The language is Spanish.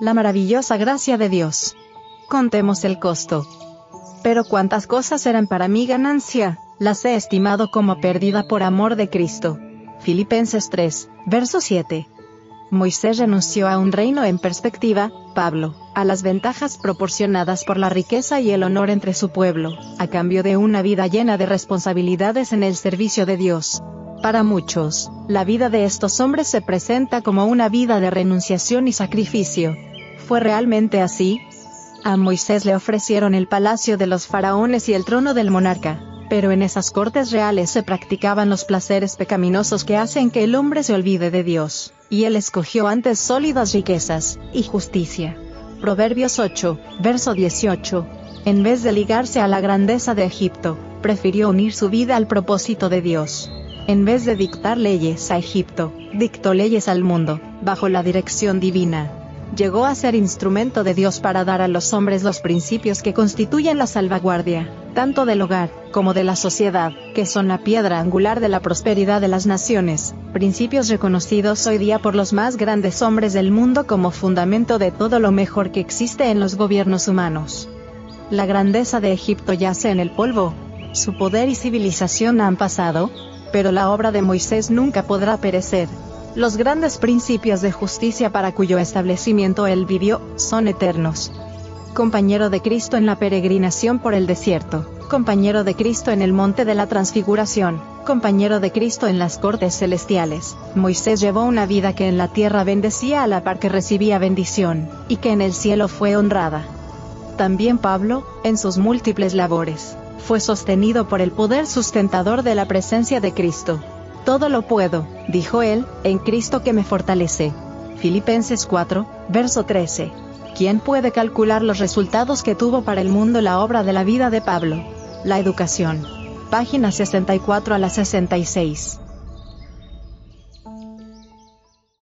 la maravillosa gracia de Dios. Contemos el costo. Pero cuántas cosas eran para mí ganancia, las he estimado como pérdida por amor de Cristo. Filipenses 3, verso 7. Moisés renunció a un reino en perspectiva, Pablo, a las ventajas proporcionadas por la riqueza y el honor entre su pueblo, a cambio de una vida llena de responsabilidades en el servicio de Dios. Para muchos, la vida de estos hombres se presenta como una vida de renunciación y sacrificio. ¿Fue realmente así? A Moisés le ofrecieron el palacio de los faraones y el trono del monarca, pero en esas cortes reales se practicaban los placeres pecaminosos que hacen que el hombre se olvide de Dios, y él escogió antes sólidas riquezas, y justicia. Proverbios 8, verso 18. En vez de ligarse a la grandeza de Egipto, prefirió unir su vida al propósito de Dios. En vez de dictar leyes a Egipto, dictó leyes al mundo, bajo la dirección divina llegó a ser instrumento de Dios para dar a los hombres los principios que constituyen la salvaguardia, tanto del hogar, como de la sociedad, que son la piedra angular de la prosperidad de las naciones, principios reconocidos hoy día por los más grandes hombres del mundo como fundamento de todo lo mejor que existe en los gobiernos humanos. La grandeza de Egipto yace en el polvo, su poder y civilización han pasado, pero la obra de Moisés nunca podrá perecer. Los grandes principios de justicia para cuyo establecimiento él vivió, son eternos. Compañero de Cristo en la peregrinación por el desierto, compañero de Cristo en el monte de la transfiguración, compañero de Cristo en las cortes celestiales, Moisés llevó una vida que en la tierra bendecía a la par que recibía bendición, y que en el cielo fue honrada. También Pablo, en sus múltiples labores, fue sostenido por el poder sustentador de la presencia de Cristo, todo lo puedo, dijo él, en Cristo que me fortalece. Filipenses 4, verso 13. ¿Quién puede calcular los resultados que tuvo para el mundo la obra de la vida de Pablo? La educación. Página 64 a la 66.